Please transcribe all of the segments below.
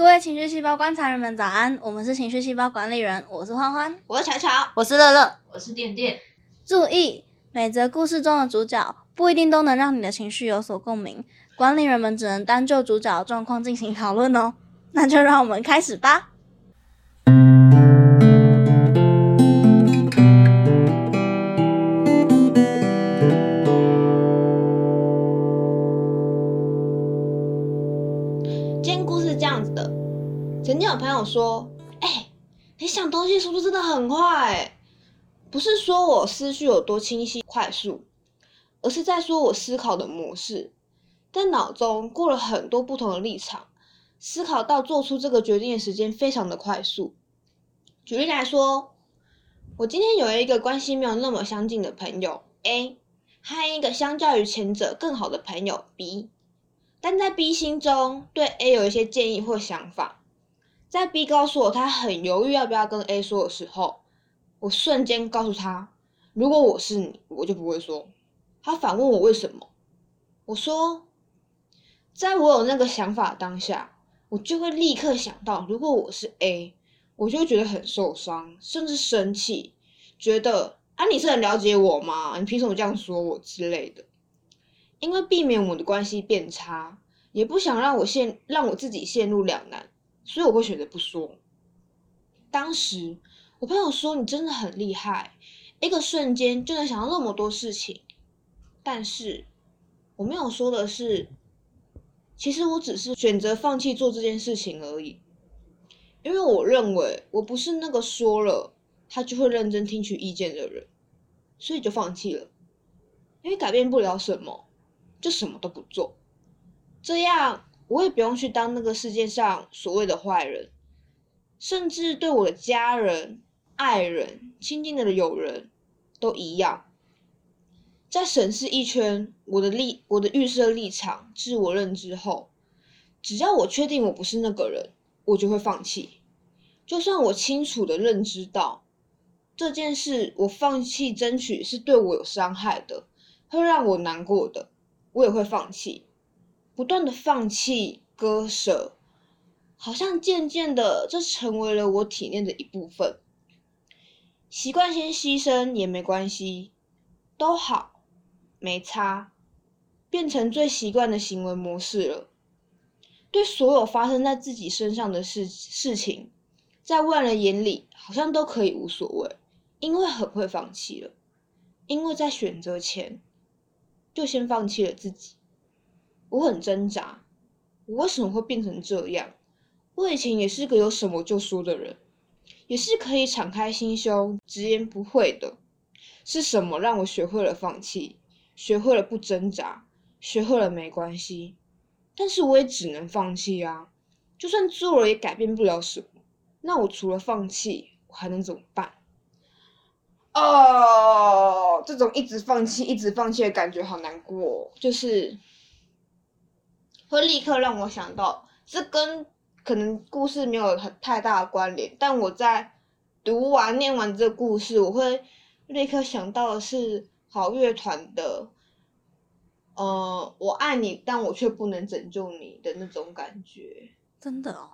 各位情绪细胞观察人们，早安！我们是情绪细胞管理人，我是欢欢，我是巧巧，我是乐乐。我是电电，注意，每则故事中的主角不一定都能让你的情绪有所共鸣，管理人们只能单就主角的状况进行讨论哦。那就让我们开始吧。说，哎、你想东西速度真的很快、不是说我思绪有多清晰快速，而是在说我思考的模式，在脑中过了很多不同的立场，思考到做出这个决定的时间非常的快速。举例来说，我今天有一个关系没有那么相近的朋友 A，和一个相较于前者更好的朋友 B。但在 B 心中对 A 有一些建议或想法，在 B 告诉我他很犹豫要不要跟 A 说的时候，我瞬间告诉他，如果我是你，我就不会说。他反问我为什么，我说，在我有那个想法当下，我就会立刻想到，如果我是 A，我就会觉得很受伤，甚至生气，觉得啊你是很了解我吗？你凭什么这样说我之类的。因为避免我的关系变差，也不想让我陷让我自己陷入两难，所以我会选择不说。当时我朋友说：“你真的很厉害，一个瞬间就能想到那么多事情。”但是我没有说的是，其实我只是选择放弃做这件事情而已，因为我认为我不是那个说了他就会认真听取意见的人，所以就放弃了。因为改变不了什么。就什么都不做，这样我也不用去当那个世界上所谓的坏人，甚至对我的家人、爱人、亲近的友人都一样。在审视一圈我的立、我的预设立场、自我认知后，只要我确定我不是那个人，我就会放弃。就算我清楚的认知到这件事，我放弃争取是对我有伤害的，会让我难过的。我也会放弃，不断的放弃、割舍，好像渐渐的，这成为了我体内的一部分。习惯先牺牲也没关系，都好，没差，变成最习惯的行为模式了。对所有发生在自己身上的事事情，在外人眼里好像都可以无所谓，因为很会放弃了，因为在选择前。就先放弃了自己，我很挣扎，我为什么会变成这样？我以前也是个有什么就说的人，也是可以敞开心胸、直言不讳的。是什么让我学会了放弃，学会了不挣扎，学会了没关系？但是我也只能放弃啊！就算做了也改变不了什么。那我除了放弃，我还能怎么办？哦，这种一直放弃、一直放弃的感觉好难过，就是会立刻让我想到，这跟可能故事没有很太大的关联，但我在读完、念完这故事，我会立刻想到的是好乐团的，呃，我爱你，但我却不能拯救你的那种感觉。真的哦，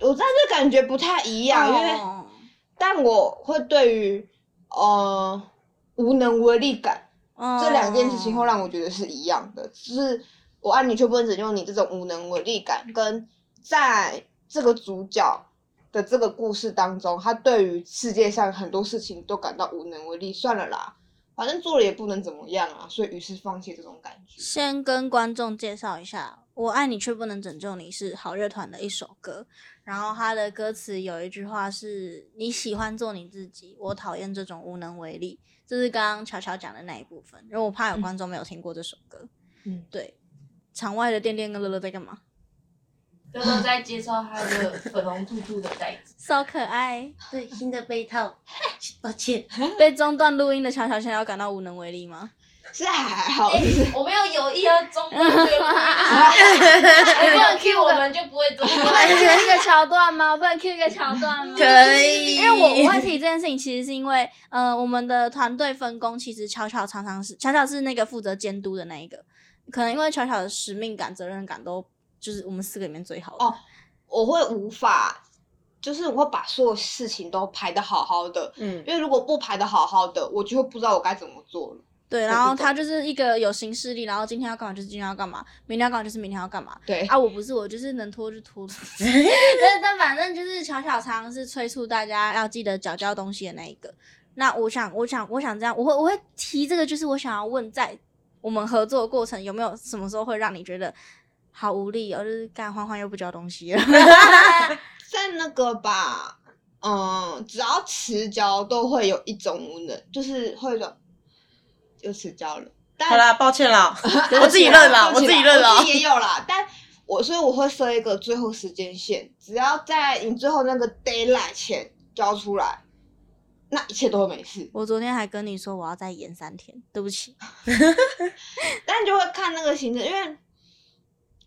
我在这感觉不太一样，因为哦但我会对于。呃，无能为力感，这两件事情会让我觉得是一样的，就是我爱你却不能拯救你这种无能为力感，跟在这个主角的这个故事当中，他对于世界上很多事情都感到无能为力，算了啦，反正做了也不能怎么样啊，所以于是放弃这种感觉。先跟观众介绍一下，《我爱你却不能拯救你》是好乐团的一首歌。然后他的歌词有一句话是：“你喜欢做你自己，我讨厌这种无能为力。”这是刚刚乔乔讲的那一部分，因为我怕有观众没有听过这首歌。嗯，对。场外的电电跟乐乐在干嘛？乐乐在介绍他的粉红兔兔的袋子，超可爱。对，新的被套，抱歉，被中断录音的巧巧现在要感到无能为力吗？是还好，我没有有意要中断这个录音，你不能 Q 我们就不会中不能断。Q 一个桥段吗？不能 Q 一个桥段吗？可以，因为我我会提这件事情，其实是因为呃，我们的团队分工其实巧巧常常是巧巧是那个负责监督的那一个，可能因为巧巧的使命感、责任感都就是我们四个里面最好的。哦我会无法，就是我会把所有事情都排的好好的，嗯，因为如果不排的好好的，我就会不知道我该怎么做了。对，然后他就是一个有行事力，然后今天要干嘛就是今天要干嘛，明天要干嘛就是明天要干嘛。对，啊，我不是，我就是能拖就拖。但但反正就是巧巧常是催促大家要记得缴交东西的那一个。那我想，我想，我想这样，我会我会提这个，就是我想要问，在我们合作的过程有没有什么时候会让你觉得好无力哦，就是干欢欢又不交东西了。在那个吧，嗯，只要迟交都会有一种无能，就是会有一种又迟交了。但好啦，抱歉啦，我自己认啦，我自己认啦我自。己也有啦。但我所以我会设一个最后时间线，只要在你最后那个 d a y l i g h t 前交出来，那一切都会没事。我昨天还跟你说我要再延三天，对不起。但就会看那个行程，因为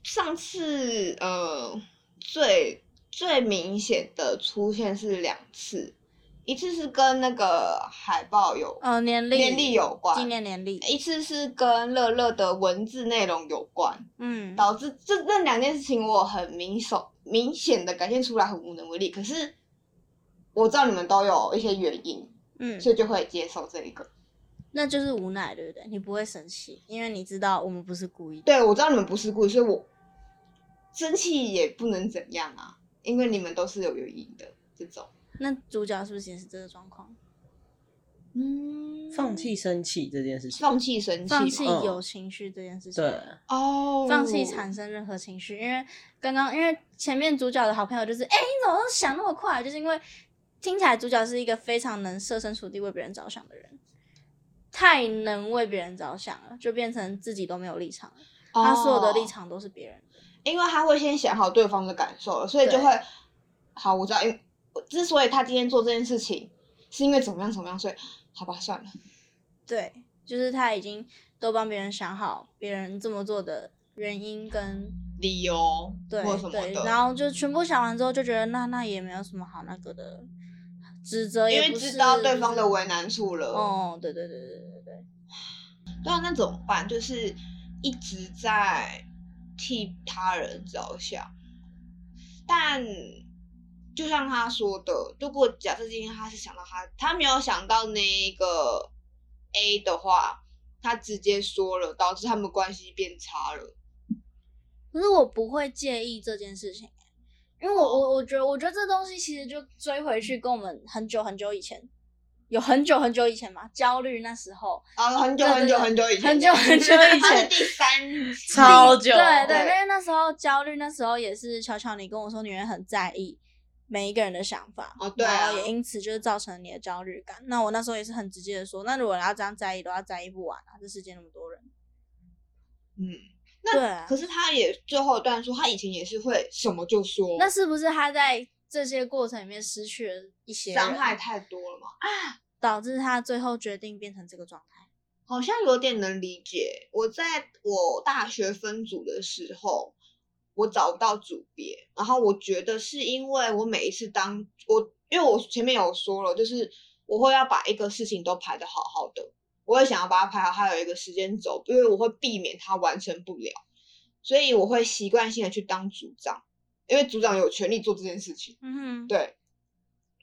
上次呃最最明显的出现是两次，一次是跟那个海报有呃，年历年历有关纪念年历，一次是跟乐乐的文字内容有关，嗯，导致这那两件事情我很明手明显的感现出来很无能为力。可是我知道你们都有一些原因，嗯，所以就会接受这一个。那就是无奈，对不对？你不会生气，因为你知道我们不是故意的。对，我知道你们不是故意，所以我生气也不能怎样啊，因为你们都是有原因的这种。那主角是不是也是这个状况？嗯放弃生气这件事情，放弃生气，放弃嗯有情绪这件事情，对，哦，放弃产生任何情绪，因为刚刚因为前面主角的好朋友就是，哎、你怎么想那么快？就是因为听起来主角是一个非常能设身处地为别人着想的人，太能为别人着想了，就变成自己都没有立场了，他所有的立哦场都是别人的。因为他会先想好对方的感受了，所以就会好，我知道，因为之所以他今天做这件事情，是因为怎么样怎么样，所以好吧，算了。对，就是他已经都帮别人想好别人这么做的原因跟理由对对，然后就全部想完之后，就觉得那那也没有什么好那个的，指责因为知道对方的为难处了。哦，对对对对对对，对啊，那怎么办？就是一直在替他人着想，但就像他说的，如果假设今天他是想到他，他没有想到那个 A 的话，他直接说了，导致他们关系变差了。可是我不会介意这件事情，因为我我我觉得我觉得这东西其实就追回去跟我们很久很久以前，有很久很久以前嘛，焦虑那时候，啊，很久很久很久以前，很久很久以他是前第三超久，对对，对因为那时候焦虑，那时候也是巧巧你跟我说女人很在意每一个人的想法，哦对啊然后也因此就是造成你的焦虑感。那我那时候也是很直接的说，那如果你要这样在意的话，在意不完啊，这世界那么多人。嗯，对啊，可是他也最后一段说，他以前也是会什么就说，那是不是他在这些过程里面失去了一些伤害太多了嘛？导致他最后决定变成这个状态？好像有点能理解。我在我大学分组的时候，我找不到组别，然后我觉得是因为我每一次当我，因为我前面有说了，就是我会要把一个事情都排的好好的，我会想要把它排好，它有一个时间轴，因为我会避免它完成不了，所以我会习惯性的去当组长，因为组长有权利做这件事情。嗯哼，对，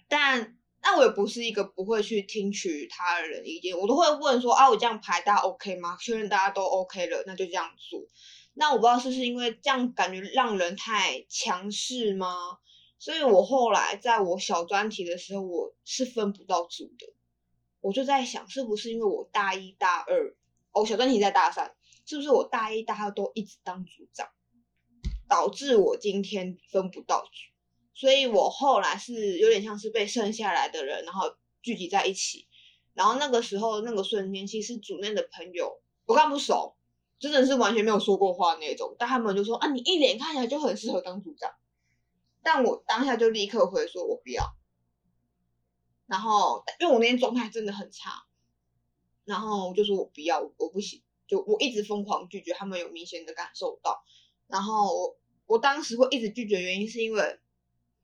但那我也不是一个不会去听取他人的意见，我都会问说啊，我这样排大家 OK 吗？确认大家都 OK 了，那就这样做。那我不知道是不是因为这样感觉让人太强势吗？所以我后来在我小专题的时候，我是分不到组的。我就在想，是不是因为我大一大二，哦，小专题在大三，是不是我大一大二都一直当组长，导致我今天分不到组？所以我后来是有点像是被剩下来的人，然后聚集在一起，然后那个时候那个瞬间，其实组内的朋友我刚不熟，真的是完全没有说过话那种，但他们就说啊，你一脸看起来就很适合当组长，但我当下就立刻回说我不要，然后因为我那天状态真的很差，然后我就说我不要，我不行，就我一直疯狂拒绝，他们有明显的感受到，然后我我当时会一直拒绝，原因是因为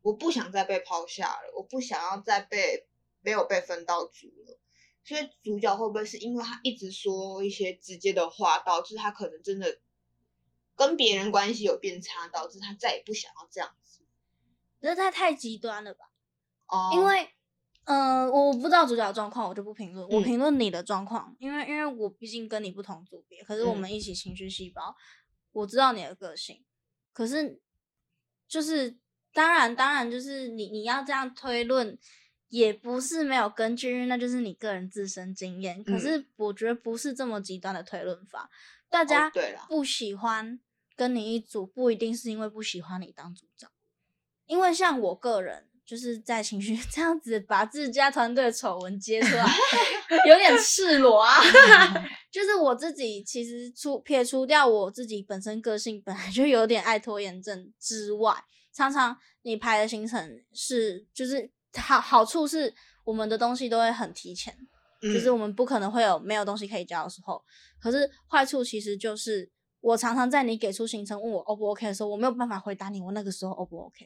我不想再被抛下了，我不想要再被没有被分到组了。所以主角会不会是因为他一直说一些直接的话，导致他可能真的跟别人关系有变差，导致他再也不想要这样子？这太太极端了吧？哦，因为，呃，我不知道主角状况，我就不评论。我嗯评论你的状况，因为因为我毕竟跟你不同组别，可是我嗯们一起情绪细胞，我知道你的个性。可是，就是当然，当然，就是你你要这样推论，也不是没有根据，因为那就是你个人自身经验。可嗯是我觉得不是这么极端的推论法，大家不喜欢跟你一组，不一定是因为不喜欢你当组长。因为像我个人就是在情绪 这样子把自家团队的丑闻揭出来，有点赤裸啊。就是我自己其实除撇除掉我自己本身个性本来就有点爱拖延症之外，常常你排的行程是就是好好处是我们的东西都会很提前，就是嗯我们不可能会有没有东西可以交的时候。可是坏处其实就是我常常在你给出行程问我 O 不 OK 的时候，我没有办法回答你我那个时候 O 不 OK。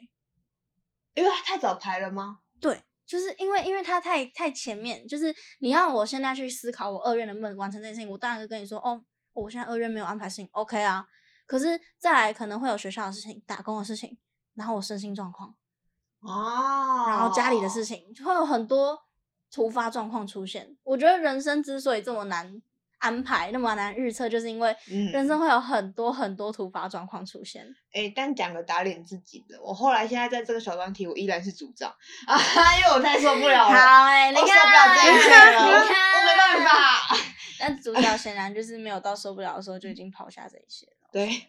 因为他太早排了吗？对，就是因为因为他太太前面，就是你让我现在去思考我二月能不能完成这件事情，我当然就跟你说，哦，我现在二月没有安排事情，OK 啊。可是再来可能会有学校的事情、打工的事情，然后我身心状况，哦，然后家里的事情，就会有很多突发状况出现。我觉得人生之所以这么难安排，那么难预测，就是因为嗯人生会有很多很多突发状况出现。哎、但讲个打脸自己的，我后来现在在这个小团体，我依然是组长啊，因为我太受不了了，好哎、你我受看，不了这一切了，我没办。法。但主角显然就是没有到受不了的时候就已经抛下这一些了。对，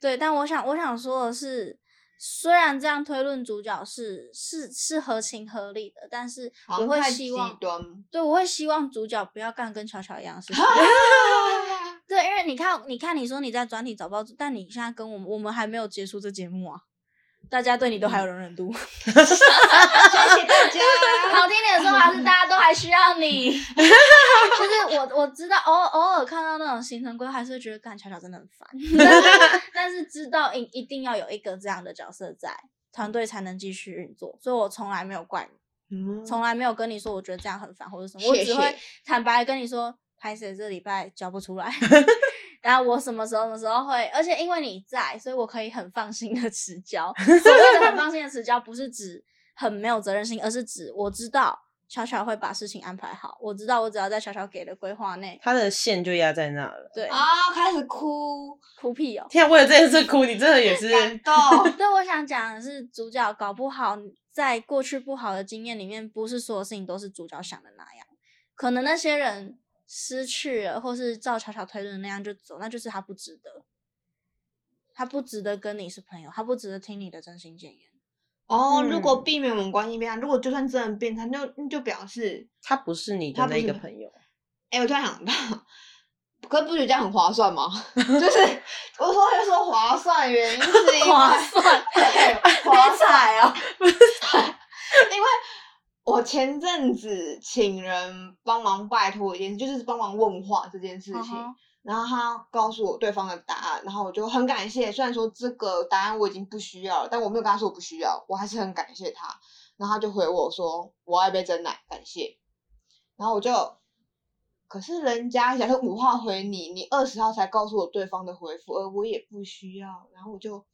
对，但我想我想说的是，虽然这样推论主角是是是合情合理的，但是我会希望，对我会希望主角不要干跟巧巧一样的事情。对，因为你看，你看，你说你在专题找报纸，但你现在跟我们，我们还没有结束这节目啊，大家对你都还有容忍度。谢谢大家。好听点说法是大家都还需要你，就是我我知道偶尔偶尔看到那种行程规划，还是会觉得干巧巧真的很烦，但 是但是知道一一定要有一个这样的角色在，团队才能继续运作，所以我从来没有怪你，嗯从来没有跟你说我觉得这样很烦或者什么，我只会坦白跟你说，拍谁这礼拜交不出来。然后我什么时候什么时候会，而且因为你在，所以我可以很放心的持 交。所谓的很放心的持交，不是指很没有责任心，而是指我知道巧巧会把事情安排好，我知道我只要在巧巧给的规划内，他的线就压在那了。对，啊，开始哭，哭屁哦。天啊，为了这件事哭，你真的也是感动。对，我想讲的是，主角搞不好在过去不好的经验里面，不是所有事情都是主角想的那样，可能那些人失去了，或是照巧巧推论的那样就走，那就是他不值得，他不值得跟你是朋友，他不值得听你的真心建言。哦，如果嗯避免我们关系变差，如果就算真的变差，那就那就表示，他不是你的那他不是你个朋友。哎、我突然想到，可是不觉得这样很划算吗？就是我说会说划算，原因是因为划算对划 算彩哦，因为我前阵子请人帮忙拜托一件事，就是帮忙问话这件事情。然后他告诉我对方的答案，然后我就很感谢。虽然说这个答案我已经不需要了，但我没有跟他说我不需要，我还是很感谢他。然后他就回我说我爱杯真奶，感谢。然后我就，可是人家假设五号回你，你二十号才告诉我对方的回复，而我也不需要，然后我就，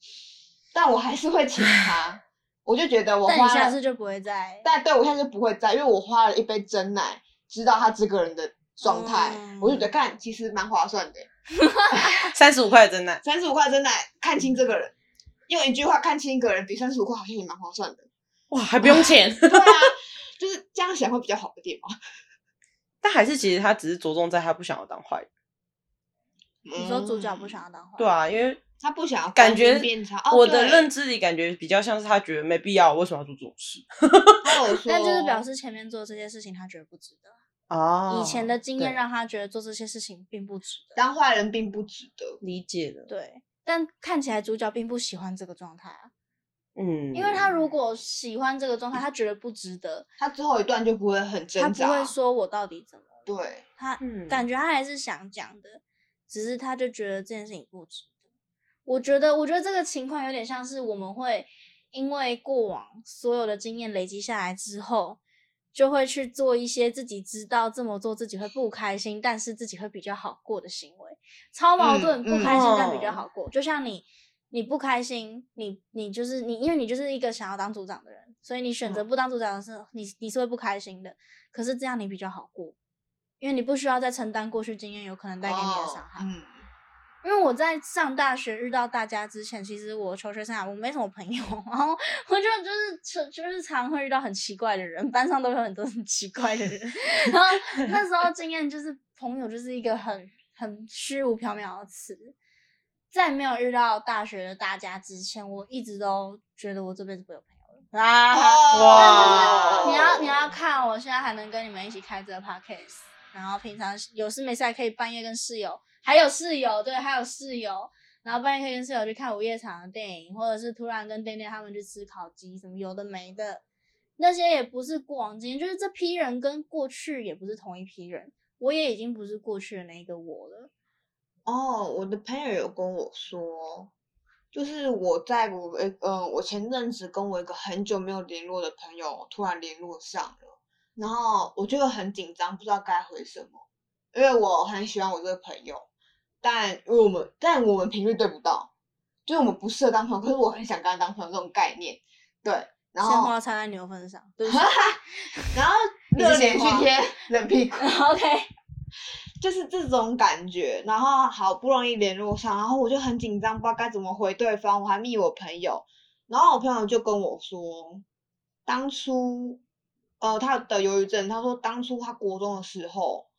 但我还是会请他。我就觉得我花了，下次就不会再但对我下次就不会再，因为我花了一杯真奶，知道他这个人的状态，我就觉得嗯看其实蛮划算的。三十五块的真奶，三十五块真奶看清这个人，用一句话看清一个人，比三十五块好像也蛮划算的。哇，还不用钱。对啊，就是这样想会比较好一点嘛。但还是其实他只是着重在他不想要当坏人。你说主角不嗯想要当坏，对，啊，因为他不想要感觉变差。哦我的认知里感觉比较像是他觉得没必要，为什么要做这种事他有说，但就是表示前面做这些事情他觉得不值得，哦以前的经验让他觉得做这些事情并不值得。当坏人并不值得。理解了。对，但看起来主角并不喜欢这个状态啊，嗯，因为他如果喜欢这个状态，他觉得不值得，他最后一段就不会很他不挣扎。会说我到底怎么了，对，他嗯感觉他还是想讲的，只是他就觉得这件事情不值得。我觉得，我觉得这个情况有点像是我们会因为过往所有的经验累积下来之后，就会去做一些自己知道这么做自己会不开心，但是自己会比较好过的行为，超矛盾，嗯不开心但比较嗯好过。就像你你不开心，你你就是你，因为你就是一个想要当组长的人，所以你选择不当组长的时候，你你是会不开心的。可是这样你比较好过，因为你不需要再承担过去经验有可能带给你的伤害。嗯，因为我在上大学遇到大家之前，其实我求学生涯我没什么朋友，然后我就就是就是常会遇到很奇怪的人，班上都有很多很奇怪的人，然后那时候经验就是朋友就是一个很很虚无缥缈的词。在没有遇到大学的大家之前，我一直都觉得我这辈子不会有朋友了啊！哇你要你要看，我现在还能跟你们一起开这个 podcast，然后平常有事没事还可以半夜跟室友，还有室友对，还有室友，然后半夜可以跟室友去看午夜场的电影，或者是突然跟店店他们去吃烤鸡，什么有的没的，那些也不是过往经验，就是这批人跟过去也不是同一批人，我也已经不是过去的那一个我了。哦，我的朋友有跟我说，就是我在我呃嗯，我前阵子跟我一个很久没有联络的朋友突然联络上了，然后我就很紧张，不知道该回什么，因为我很喜欢我这个朋友，但因为我们但我们频率对不到，就是我们不适合当朋友，可是我很想跟他当朋友这种概念，对，然鲜后花插在牛粪上，然后 热脸去贴冷屁股。OK，就是这种感觉，然后好不容易联络上，然后我就很紧张，不知道该怎么回对方，我还密我朋友，然后我朋友就跟我说，当初，呃，他的忧郁症，他说当初他国中的时候，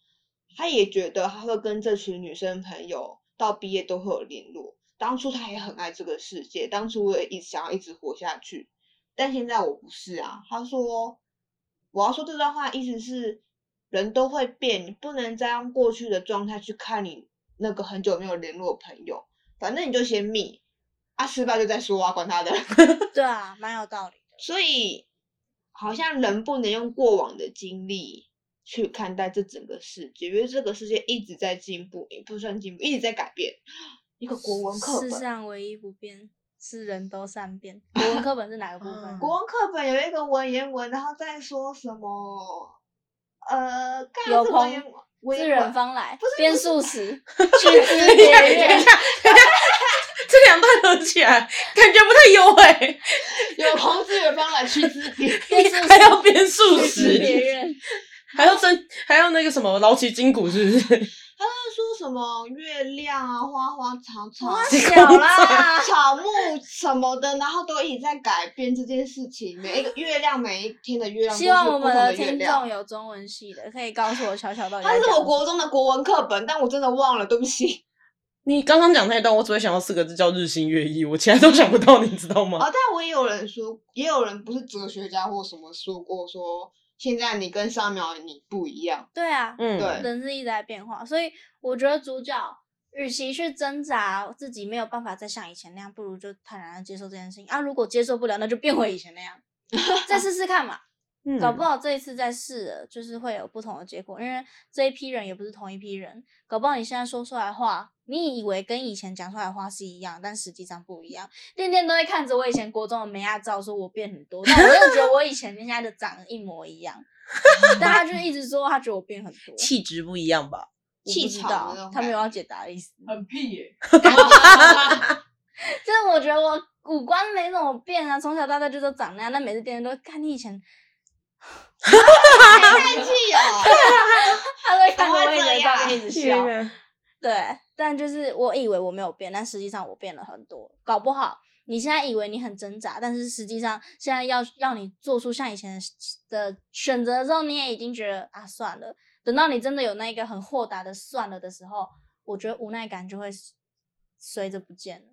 他也觉得他会跟这群女生朋友到毕业都会有联络，当初他也很爱这个世界，当初我也一直想要一直活下去，但现在我不是啊，他说，我要说这段话意思是。人都会变，你不能再用过去的状态去看你那个很久没有联络的朋友。反正你就先密，啊，失败就再说啊，管他的。对啊，蛮有道理的。所以，好像人不能用过往的经历去看待这整个世界，因为这个世界一直在进步，也不算进步，一直在改变。一个国文课世本，上唯一不变是人都善变。国文课本是哪个部分？嗯国文课本有一个文言文，然后再说什么？呃，干有朋是文言文，自远方来不是，编数十，去之别院。这两段合起来感觉不太优哎、有朋自远方来，去之别。还要编数十，院。还要真还要那个什么劳其筋骨是不是？他在说什么月亮啊、花花草草、哇小啦，草木什么的，然后都一直在改变这件事情。每一个月亮，每一天的月亮都希望我们的听众。有中文系的，可以告诉我小小到底在它是我。国中的国文课本，但我真的忘了，对不起。你刚刚讲那一段，我只会想到四个字叫日新月异，我其他都想不到，你知道吗？哦，但我也有人说，也有人不是哲学家或什么说过说，现在你跟上秒你不一样。对啊，嗯，对人是一直在变化，所以我觉得主角与其去挣扎自己没有办法再像以前那样，不如就坦然的接受这件事情啊。如果接受不了，那就变回以前那样，再试试看嘛。嗯搞不好这一次再试了，就是会有不同的结果，因为这一批人也不是同一批人。搞不好你现在说出来的话，你以为跟以前讲出来的话是一样，但实际上不一样。天天都会看着我以前国中的美亚照，说我变很多，但我真的觉得我以前跟现在的长得一模一样。但他就一直说他觉得我变很多，气质不一样吧？我不气知道场的他没有要解答的意思。很屁耶、就是我觉得我五官没怎么变啊，从小到大就都长那样，但每次店员都看你以前，太气了。他都会看着一直笑。啊！对，但就是我以为我没有变，但实际上我变了很多。搞不好你现在以为你很挣扎，但是实际上现在要要你做出像以前的选择的时候，你也已经觉得啊算了。等到你真的有那个很豁达的算了的时候，我觉得无奈感就会随着不见了。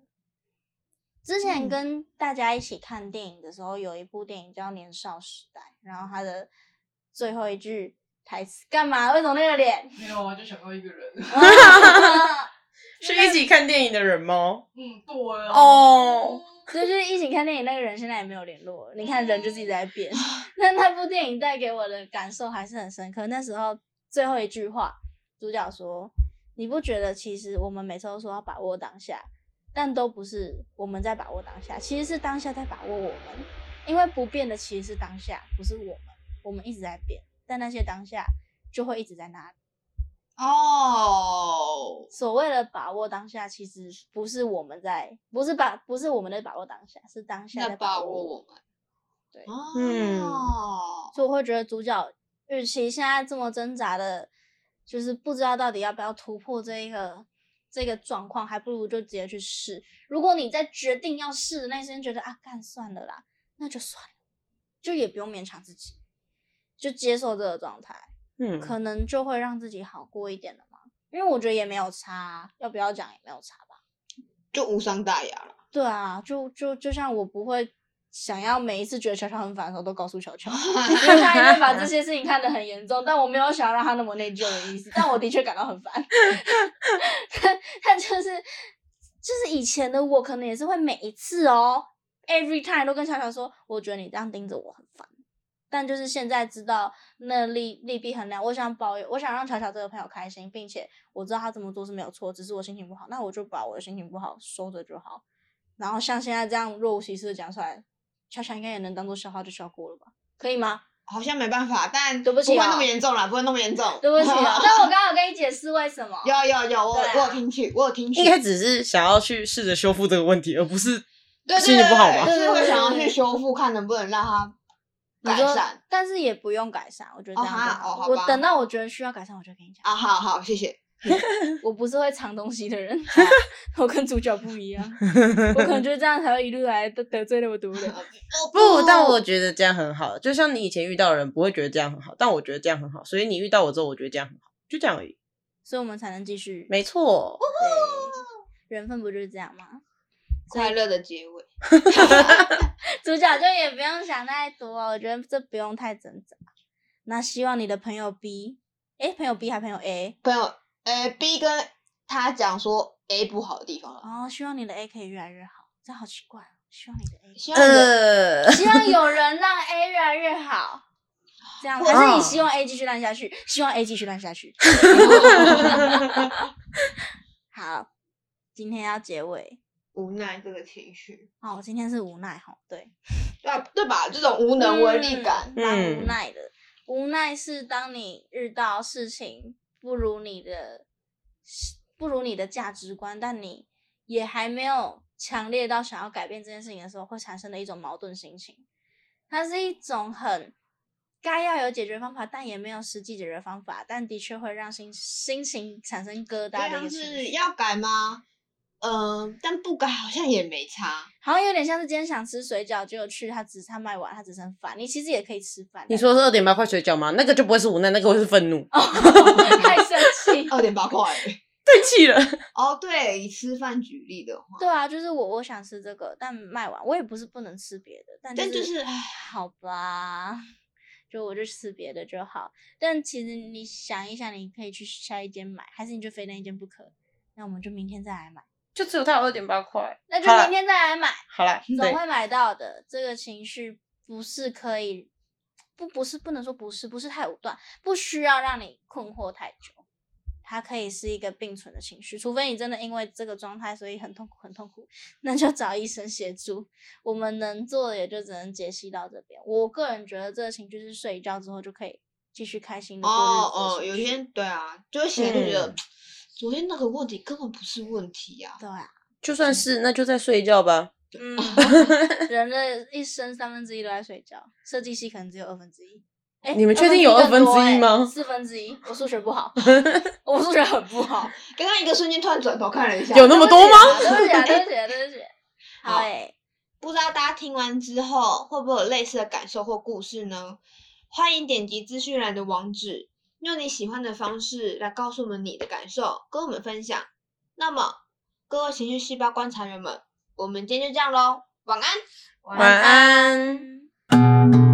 之前嗯跟大家一起看电影的时候，有一部电影叫《年少时代》，然后他的最后一句台词干嘛？为什么那个脸？没有啊，就想到一个人。是一起看电影的人吗？嗯，对啊。哦，就是一起看电影那个人，现在也没有联络了。你看，人就自己在变。那那部电影带给我的感受还是很深刻。那时候最后一句话，主角说：“你不觉得其实我们每次都说要把握当下，但都不是我们在把握当下，其实是当下在把握我们。因为不变的其实是当下，不是我们。我们一直在变，但那些当下就会一直在那里。哦，所谓的把握当下，其实不是我们在，不是把，不是我们在把握当下，是当下在把握握我们。对嗯哦，所以我会觉得主角，与其现在这么挣扎的，就是不知道到底要不要突破这一个这个状况，还不如就直接去试。如果你在决定要试的那一瞬间觉得啊，干算了啦，那就算了，就也不用勉强自己，就接受这个状态，嗯，可能就会让自己好过一点了嘛。因为我觉得也没有差啊，要不要讲也没有差吧。就无伤大雅了。对啊，就就就像我不会想要每一次觉得乔乔很烦的时候都告诉乔乔，因为他已经把这些事情看得很严重，但我没有想要让他那么内疚的意思，但我的确感到很烦。他他就是就是以前的我可能也是会每一次哦，every time 都跟乔乔说，我觉得你这样盯着我很烦。但就是现在知道那利利弊衡量，我想保有，我想让乔乔这个朋友开心，并且我知道他这么做是没有错，只是我心情不好，那我就把我的心情不好收着就好。然后像现在这样若无其事的讲出来，巧巧应该也能当做笑话就笑过了吧？可以吗？好像没办法，但对不起不会那么严重啦，不会那么严重。对不起啊，但我刚刚有跟你解释为什么。有有有，我对啊我有听取，我有听取。应该只是想要去试着修复这个问题，而不是对对心情不好吧对对是会想要去修复，看能不能让它改善。但是也不用改善，我觉得这样。哦好我等到我觉得需要改善，我就跟你讲。啊，好好，谢谢。我不是会藏东西的人，我跟主角不一样，我可能就是这样才会一路来得得罪那么多人。不，但我觉得这样很好。就像你以前遇到的人不会觉得这样很好，但我觉得这样很好，所以你遇到我之后，我觉得这样很好，就这样而已。所以我们才能继续。没错，对，缘分不就是这样吗？快乐的结尾。主角就也不用想太多，我觉得这不用太挣扎。那希望你的朋友 B，诶，朋友 B 还朋友 A，朋友，呃，B 跟他讲说 A 不好的地方了，哦，希望你的 A 可以越来越好。这好奇怪哦，希望你的 A，希望你的呃，希望有人让 A 越来越好。这样，还是你希望 A 继续烂下去？希望 A 继续烂下去。好，今天要结尾。无奈这个情绪，哦，我今天是无奈哈，对，对啊对吧？这种无能为力感，嗯蛮无嗯奈的。无奈是当你遇到事情不如你的不如你的价值观，但你也还没有强烈到想要改变这件事情的时候，会产生的一种矛盾心情。它是一种很该要有解决方法，但也没有实际解决方法，但的确会让心心情产生疙瘩的一个情绪。是要改吗？嗯，但不改好像也没差。好像有点像是今天想吃水饺，结果去他只他卖完，他只剩饭，你其实也可以吃饭。你说是二点八块水饺吗？那个就不会是无奈，那个会是愤怒，太生气。二点八块。太气了。哦，对，以吃饭举例的话，对啊，就是我我想吃这个，但卖完我也不是不能吃别的，但但就是好吧，就我就吃别的就好。但其实你想一想，你可以去下一间买，还是你就非那一间不可？那我们就明天再来买，就只有它有二点八块，那就明天再来买，好啦，对，总会买到的。这个情绪不是可以，不不是不能说不是，不是太武断，不需要让你困惑太久。它可以是一个并存的情绪，除非你真的因为这个状态所以很痛苦很痛苦，那就找医生协助。我们能做的也就只能解析到这边。我个人觉得这个情绪是睡一觉之后就可以继续开心的过日子哦哦，有一天对啊，就会醒来就觉得、嗯 昨天那个问题根本不是问题啊。对啊，就算是那就再睡一觉吧。嗯，人的一生三分之一都在睡觉，设计系可能只有二分之一。诶你们确定有二分之一吗四分之一，我数学不好，我数学很不好。刚刚一个瞬间突然转头看了一下，有那么多吗？对不起啊，对不起啊，对不起。好好诶，不知道大家听完之后会不会有类似的感受或故事呢？欢迎点击资讯栏的网址，用你喜欢的方式来告诉我们你的感受，跟我们分享。那么，各位情绪细胞观察员们，我们今天就这样喽，晚安。晚安。